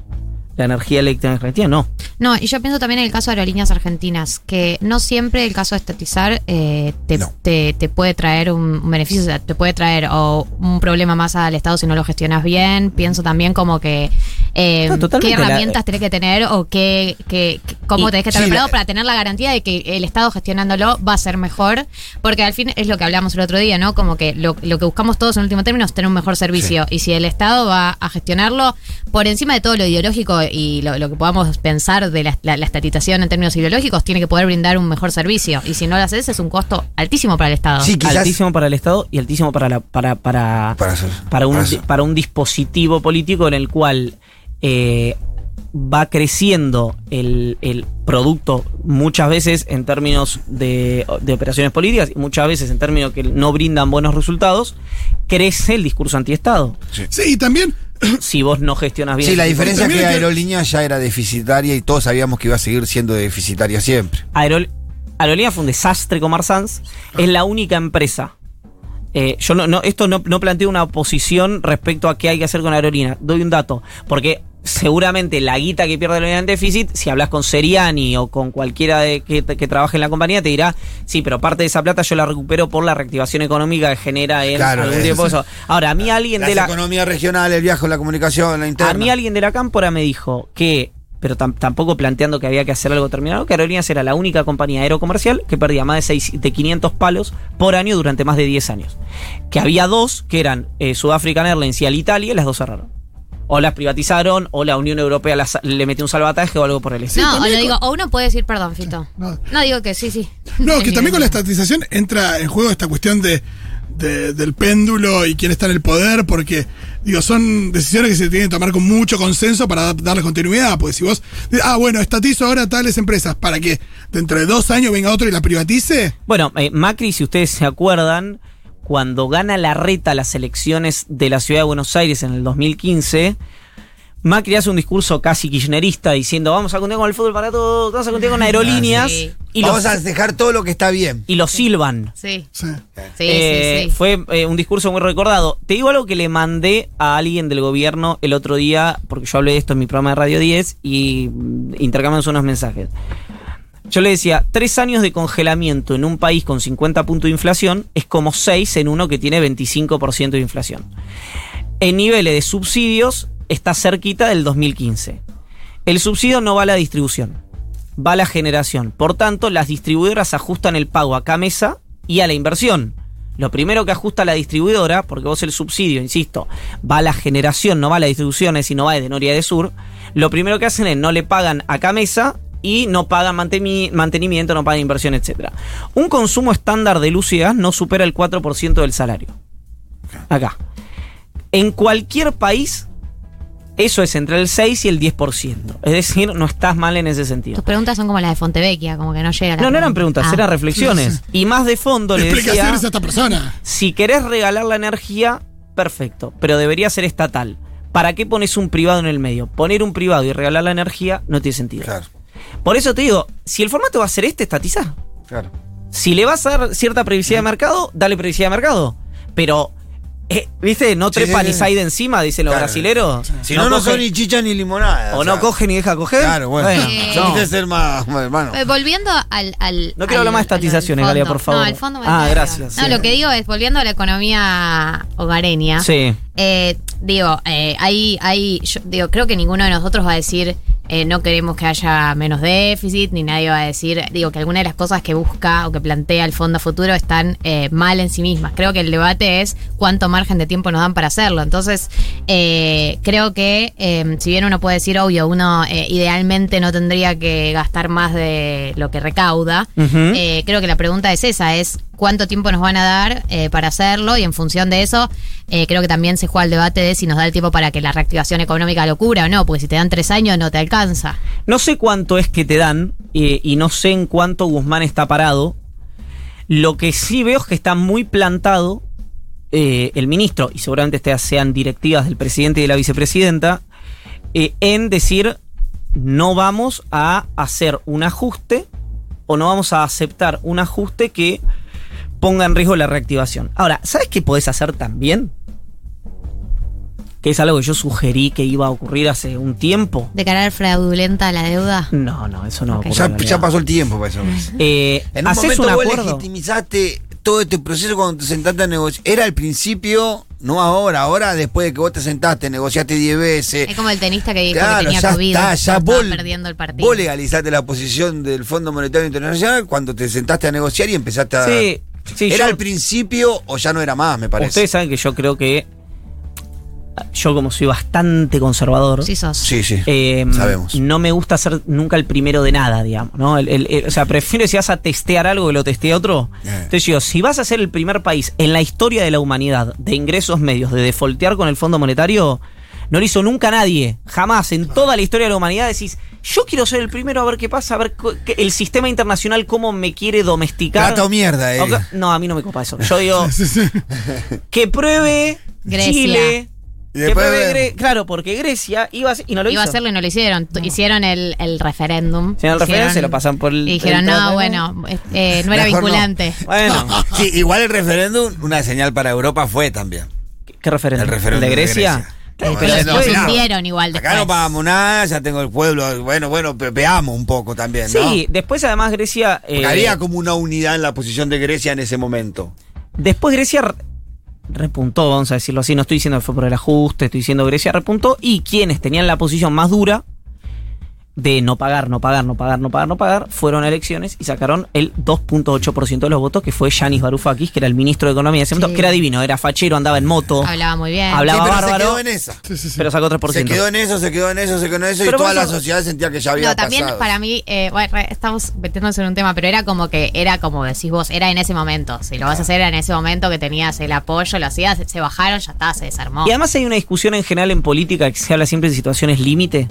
B: la energía eléctrica en Argentina, no.
D: No, y yo pienso también en el caso de aerolíneas argentinas, que no siempre el caso de estatizar eh, te,
C: No.
D: te- te puede traer un un beneficio, o sea, te puede traer o un problema más al Estado si no lo gestionas bien. Pienso también como que eh,
B: No,
D: qué
B: la-
D: herramientas tenés que tener o qué, qué- qué- cómo
B: Y-
D: tenés que estar
C: sí,
D: preparado
C: la-
D: para tener la garantía de que el Estado gestionándolo va a ser mejor. Porque al fin es lo que hablamos el otro día, ¿no? Como que lo, lo que buscamos todos en último término es tener un mejor servicio. Y si el Estado va a gestionarlo por encima de todo lo ideológico y lo, lo que podamos pensar de la, la- la estatización en términos ideológicos, tiene que poder brindar un mejor servicio. Y si no lo haces, es un costo altísimo para el Estado.
C: Sí, quizás-
B: Altísimo para el Estado y altísimo para la, para, para,
C: Para
B: un,
C: para
B: un dispositivo político en el cual eh, va creciendo el, el producto muchas veces en términos de, de operaciones políticas y muchas veces en términos que no brindan buenos resultados, crece el discurso antiestado.
A: Sí, y también
B: Si vos no gestionas bien.
C: Sí, la diferencia es que Aerolínea ya era deficitaria y todos sabíamos que iba a seguir siendo deficitaria siempre.
B: Aerol- Aerolínea fue un desastre con Marsans. Es la única empresa. Eh, yo no, no, esto no, no planteo una oposición respecto a qué hay que hacer con Aerolínea. Doy un dato. Porque seguramente la guita que pierde Aerolínea en déficit, si hablas con Seriani o con cualquiera de, que, que trabaje en la compañía, te dirá, sí, pero parte de esa plata yo la recupero por la reactivación económica que genera en
C: Claro,
B: algún tiempo. Eso. Ahora, a mí alguien de la...
C: economías regionales, el viaje, la comunicación, la interna.
B: A mí alguien de la cámpora me dijo que, pero tam- tampoco planteando que había que hacer algo terminado, que Aerolíneas era la única compañía aerocomercial que perdía más de, seis, de 500 palos por año durante más de 10 años. Que había dos, que eran eh, Sudafrican Airlines y Alitalia, y las dos cerraron. O las privatizaron, o la Unión Europea las- le metió un salvataje o algo por el estilo.
D: no, o
A: también
D: lo
A: con-
D: digo, o uno puede decir, perdón, Fito.
A: No.
D: No, digo que sí, sí.
A: No, que también con la estatización entra en juego esta cuestión de, de- del péndulo y quién está en el poder, porque, digo, son decisiones que se tienen que tomar con mucho consenso para da- darle continuidad. Pues si vos, ah, bueno, estatizo ahora tales empresas, para que dentro de dos años venga otro y la privatice.
B: Bueno, eh, Macri, si ustedes se acuerdan, cuando gana la reta las elecciones de la ciudad de Buenos Aires en el 2015, Macri hace un discurso casi kirchnerista diciendo vamos a continuar con el fútbol para todos, vamos a continuar con aerolíneas
D: sí.
B: y,
C: Vamos
B: los,
C: a dejar todo lo que está bien.
B: y los silban.
D: Sí,
A: Sí.
D: sí,
B: Eh,
D: sí, sí.
B: Fue eh, un discurso muy recordado. Te digo algo que le mandé a alguien del gobierno el otro día, porque yo hablé de esto en mi programa de Radio 10 y mm, intercambiamos unos mensajes. Yo le decía, tres años de congelamiento en un país con 50 puntos de inflación es como seis en uno que tiene 25% de inflación. En niveles de subsidios está cerquita del 2015. El subsidio no va a la distribución, va a la generación. Por tanto, las distribuidoras ajustan el pago a Camesa y a la inversión. Lo primero que ajusta la distribuidora, porque vos el subsidio, insisto, va a la generación, no va a la distribución, es decir, no va de Noria de Sur. Lo primero que hacen es no le pagan a Camesa y no pagan manteni- mantenimiento, no pagan inversión, etc. Un consumo estándar de luz no supera el 4% del salario. Acá. En cualquier país, eso es entre el 6 y el 10%. Es decir, no estás mal en ese sentido.
D: Tus preguntas son como las de Fontevecchia, como que no llega la
B: No, no eran
D: pregunta.
B: preguntas,
D: Ah.
B: eran reflexiones. Y más de fondo le decía,
A: a esta persona.
B: si querés regalar la energía, perfecto, pero debería ser estatal. ¿Para qué pones un privado en el medio? Poner un privado y regalar la energía no tiene sentido.
C: Claro,
B: Por eso te digo, si el formato va a ser este, estatizar.
C: claro.
B: Si le vas a dar cierta previsibilidad de mercado, dale previsibilidad de mercado. Pero, eh, ¿viste? No
C: Sí,
B: trepa
C: sí,
B: ni
C: sí.
B: side encima, dicen los
C: Claro.
B: brasileros.
C: Si no, no
B: coge-
C: son ni chicha ni limonada.
B: O no coge ni deja coger.
C: Claro, bueno.
D: Eh,
C: Yo
B: no.
C: quise ser más, hermano.
D: Eh, Volviendo al, al.
B: No quiero
D: al-
B: hablar más de estatizaciones. Galia, por favor.
D: No, al fondo
B: Ah,
D: monetario.
B: gracias,
D: No,
B: sí.
D: lo que digo es, volviendo a la economía hogareña.
B: Sí.
D: Eh, digo, eh, hay, hay, yo digo, creo que ninguno de nosotros va a decir eh, no queremos que haya menos déficit, ni nadie va a decir, digo, que alguna de las cosas que busca o que plantea el fondo futuro están eh, mal en sí mismas. Creo que el debate es cuánto margen de tiempo nos dan para hacerlo. Entonces, eh, creo que eh, si bien uno puede decir, obvio, uno idealmente no tendría que gastar más de lo que recauda, creo que la pregunta es esa, es cuánto tiempo nos van a dar eh, para hacerlo y en función de eso eh, creo que también se juega el debate de si nos da el tiempo para que la reactivación económica lo cubra o no, porque si te dan tres años no te alcanza.
B: No sé cuánto es que te dan y no sé en cuánto Guzmán está parado. Lo que sí veo es que está muy plantado eh, el ministro, y seguramente sean directivas del presidente y de la vicepresidenta, en decir no vamos a hacer un ajuste o no vamos a aceptar un ajuste que ponga en riesgo la reactivación. Ahora, ¿sabes qué podés hacer también? Que es algo que yo sugerí que iba a ocurrir hace un tiempo.
D: De carácter fraudulenta la deuda.
B: No, no, eso no.
D: Ok.
B: ocurre
C: Ya, ya pasó el tiempo para eso.
B: Eh,
C: En un
B: haces
C: momento
B: un
C: vos
B: acuerdo.
C: legitimizaste todo este proceso cuando te sentaste a negociar. Era al principio, no ahora. Ahora, después de que vos te sentaste, negociaste 10 veces.
D: Es como el tenista que dijo
C: Claro,
D: que tenía
C: ya
D: COVID.
C: está, ya vos,
D: perdiendo el partido.
C: vos legalizaste la posición del Fondo Monetario Internacional cuando te sentaste a negociar y empezaste a...
B: Sí, sí,
C: ¿Era
B: yo-
C: al principio o ya no era más, me parece?
B: Ustedes saben que yo creo que. Yo, como soy bastante conservador.
D: Sí sos.
C: Sí, sí,
B: eh,
C: sabemos.
B: No me gusta ser nunca el primero de nada, digamos, ¿no? El- el- el- o sea, prefiero si vas a testear algo que lo testee otro.
C: Eh.
B: Entonces digo, si vas a ser el primer país en la historia de la humanidad de ingresos medios, de defoltear con el Fondo Monetario, no lo hizo nunca nadie. Jamás. En toda la historia de la humanidad decís, yo quiero ser el primero a ver qué pasa, a ver qué- el sistema internacional cómo me quiere domesticar.
C: Plata o mierda, eh.
B: No, a mí no me copa eso. Yo digo, que pruebe
D: Grecia.
B: Chile.
C: Y
B: Que pruebe. Gre- claro, porque Grecia iba a y no lo
D: Iba a
B: hizo.
D: hacerlo y no lo hicieron. Hicieron el, el referéndum.
B: Hicieron el referéndum, se lo pasan por el-
D: Y dijeron,
B: el
D: no,
B: tratado".
D: bueno, eh, no era
C: Mejor no.
D: vinculante.
B: Bueno,
C: Sí, igual el referéndum, una señal para Europa fue también.
B: ¿qué, qué referéndum?
C: El referéndum
B: ¿De
C: de
B: Grecia?
C: Grecia.
B: Pero
C: mirá,
D: suspendieron igual después.
C: Acá no pagamos nada, ya tengo el pueblo. Bueno, bueno, veamos un poco también, ¿no?
B: Sí, después además Grecia. eh,
C: había como una unidad en la posición de Grecia en ese momento.
B: Después Grecia re- repuntó, vamos a decirlo así. No estoy diciendo que fue por el ajuste, estoy diciendo Grecia repuntó. Y quienes tenían la posición más dura de no pagar, no pagar, no pagar, no pagar, no pagar, fueron a elecciones y sacaron el 2.8% de los votos, que fue Yanis Varoufakis, que era el ministro de Economía de ese momento,
D: Sí.
B: que era divino, era fachero, andaba en moto,
D: Hablaba muy bien.
B: Hablaba
C: Sí, pero
B: bárbaro.
C: se quedó en esa.
A: Sí, sí, sí.
B: pero sacó 3%.
C: Se quedó en eso, se quedó en eso, se quedó en eso
B: Pero
C: y toda la sociedad sentía que ya había
D: No, también
C: pasado.
D: para mí, eh, bueno, estamos metiéndonos en un tema, pero era como que, era como decís vos, era en ese momento. Si lo vas a hacer era en ese momento que tenías el apoyo, lo hacías, se bajaron, ya está, se desarmó.
B: Y además hay una discusión en general en política que se habla siempre de situaciones límite,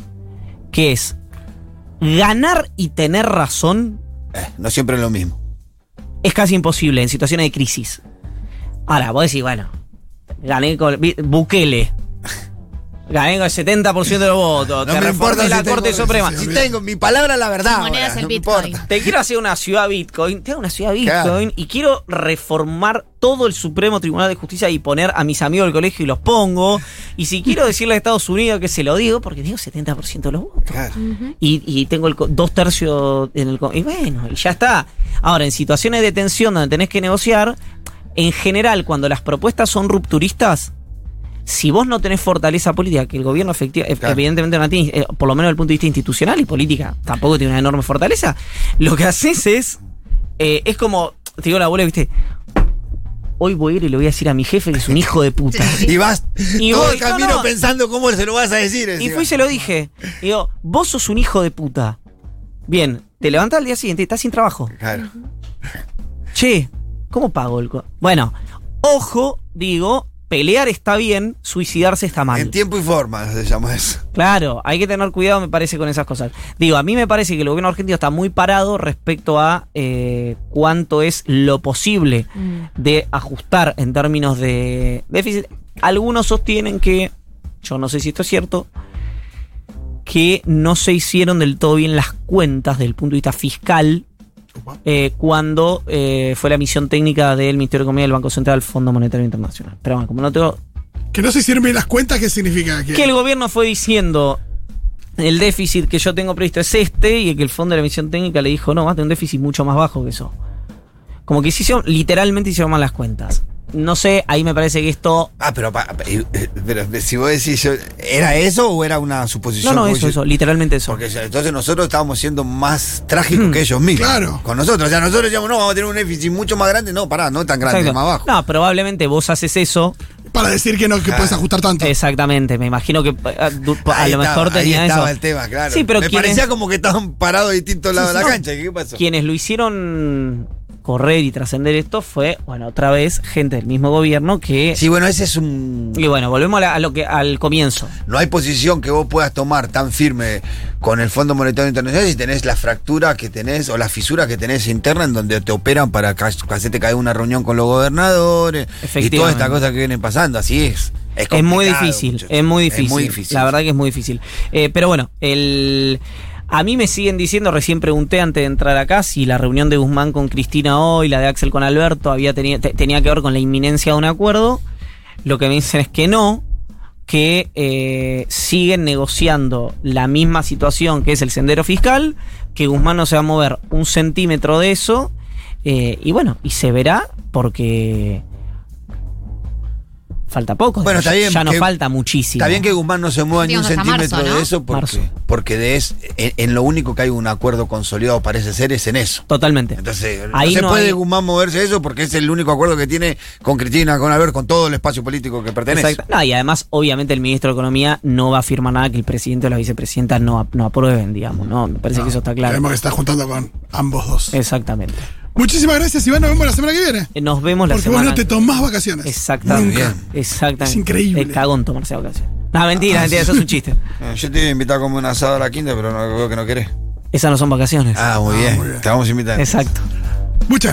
B: que es ganar y tener razón
C: Eh, no siempre es lo mismo.
B: es casi imposible en situaciones de crisis. Ahora, vos decís, bueno, gané con Bukele. Gané con el 70% de los votos.
C: No
B: te
C: me importa
B: la
C: si tengo-
B: Corte Suprema.
C: Si tengo mi palabra, la verdad.
D: Mi moneda
C: ahora,
D: es el
C: no
D: Bitcoin.
C: importa.
B: Te quiero hacer una ciudad Bitcoin. Tengo una ciudad Bitcoin
C: Claro.
B: y quiero reformar todo el Supremo Tribunal de Justicia y poner a mis amigos del colegio y los pongo. Y si quiero decirle a Estados Unidos que se lo digo, porque tengo 70% de los votos.
C: Claro.
B: Y, y tengo el dos tercios en el... Y bueno, y ya está. Ahora, en situaciones de tensión donde tenés que negociar, en general, cuando las propuestas son rupturistas, si vos no tenés fortaleza política, que el gobierno efectiva,
C: Claro.
B: evidentemente no tiene, eh, por lo menos desde el punto de vista institucional y política, tampoco tiene una enorme fortaleza, lo que haces es, eh, es como, te digo la abuela, viste, hoy voy a ir y le voy a decir a mi jefe que es un hijo de puta.
C: Y vas
B: Y
C: todo
B: voy-
C: el camino
B: no, no.
C: pensando cómo se lo vas a decir.
B: Y fui y se lo dije. Digo, vos sos un hijo de puta. Bien, te levantás al día siguiente y estás sin trabajo.
C: Claro.
B: Che, ¿cómo pago el co-? Bueno, ojo, digo, pelear está bien, suicidarse está mal.
C: En tiempo y forma se llama eso.
B: Claro, hay que tener cuidado, me parece, con esas cosas. Digo, a mí me parece que el gobierno argentino está muy parado respecto a eh, cuánto es lo posible
D: Mm.
B: de ajustar en términos de déficit. Algunos sostienen que, yo no sé si esto es cierto, que no se hicieron del todo bien las cuentas desde el punto de vista fiscal eh, cuando eh, fue la misión técnica del Ministerio de Economía del Banco Central, Fondo Monetario Internacional. Pero bueno, como no tengo
A: Que no se hicieron bien las cuentas, ¿qué significa? Que,
B: que el gobierno fue diciendo el déficit que yo tengo previsto es este y que el fondo de la misión técnica le dijo no, vas a tener un déficit mucho más bajo que eso. Como que se hicieron, literalmente hicieron mal las cuentas. No sé, ahí me parece que esto...
C: Ah, pero, eh, pero si vos decís, yo- ¿era eso o era una
B: No,
C: suposición?
B: no,
C: Porque
B: eso,
C: yo-
B: eso, literalmente eso.
C: Porque entonces nosotros estábamos siendo más
B: Mm.
C: trágicos que ellos mismos.
A: Claro.
C: Con nosotros. O sea, nosotros decíamos, no, vamos a tener un déficit mucho más grande. No, pará, no tan grande,
B: Exacto.
C: más bajo.
B: No, probablemente vos haces eso.
A: para decir que no que
C: Ah.
A: puedes ajustar tanto.
B: Exactamente, me imagino que a, du- a lo mejor
C: estaba,
B: tenía
C: ahí estaba
B: eso.
C: el tema, claro.
B: Sí, pero
C: Me
B: quienes-
C: parecía como que estaban parados distintos lados
B: Sí,
C: de la
B: no.
C: cancha. ¿Qué pasó?
B: Quienes lo hicieron correr y trascender esto fue, bueno, otra vez gente del mismo gobierno que...
C: Sí, bueno, ese es un...
B: Y bueno, volvemos a, la- a lo que al comienzo.
C: No hay posición que vos puedas tomar tan firme con el Fondo Monetario Internacional si tenés la fractura que tenés o la fisura que tenés interna en donde te operan para que que hacerte caer una reunión con los gobernadores y toda esta cosa que vienen pasando. Así es. Es,
B: Es muy difícil,
C: muchachos.
B: es muy difícil.
C: Es muy difícil.
B: La verdad que es muy difícil. Eh, pero bueno, el. A mí me siguen diciendo, recién pregunté antes de entrar acá si la reunión de Guzmán con Cristina hoy, la de Axel con Alberto, había teni- te- tenía que ver con la inminencia de un acuerdo. Lo que me dicen es que no, que eh, siguen negociando la misma situación que es el sendero fiscal, que Guzmán no se va a mover un centímetro de eso, eh, y bueno, y se verá porque falta poco.
C: Bueno, está bien,
B: Ya no falta muchísimo.
C: Está bien que Guzmán no se mueva ni un centímetro
D: marzo, ¿no?
C: de eso porque, porque de es, en, en lo único que hay un acuerdo consolidado parece ser es en eso.
B: Totalmente.
C: Entonces,
B: Ahí
C: no se
B: no
C: puede
B: hay-
C: Guzmán moverse de eso porque es el único acuerdo que tiene con Cristina, con Albert, con todo el espacio político que pertenece.
B: Exacto. No, y además, obviamente, el ministro de Economía no va a firmar nada que el presidente o la vicepresidenta no, no aprueben, digamos, ¿no? Me parece que eso está claro.
A: Sabemos que está juntando con ambos dos.
B: Exactamente.
A: Muchísimas gracias, Iván. Nos vemos la semana que viene.
B: Eh, Nos vemos la
A: Porque
B: semana.
A: vos no te tomás vacaciones.
B: Exactamente.
A: Nunca.
B: Exactamente.
A: Es increíble.
B: Es cagón tomarse vacaciones. No, mentira,
A: Ah,
B: mentira,
A: sí.
B: eso es un chiste.
C: Eh, Yo te iba a invitar como un asado a la quinta, pero no, veo que no querés.
B: Esas no son vacaciones.
C: Ah, muy,
A: Ah,
C: bien.
A: muy bien.
C: Te vamos a invitar.
B: Exacto.
A: Muchas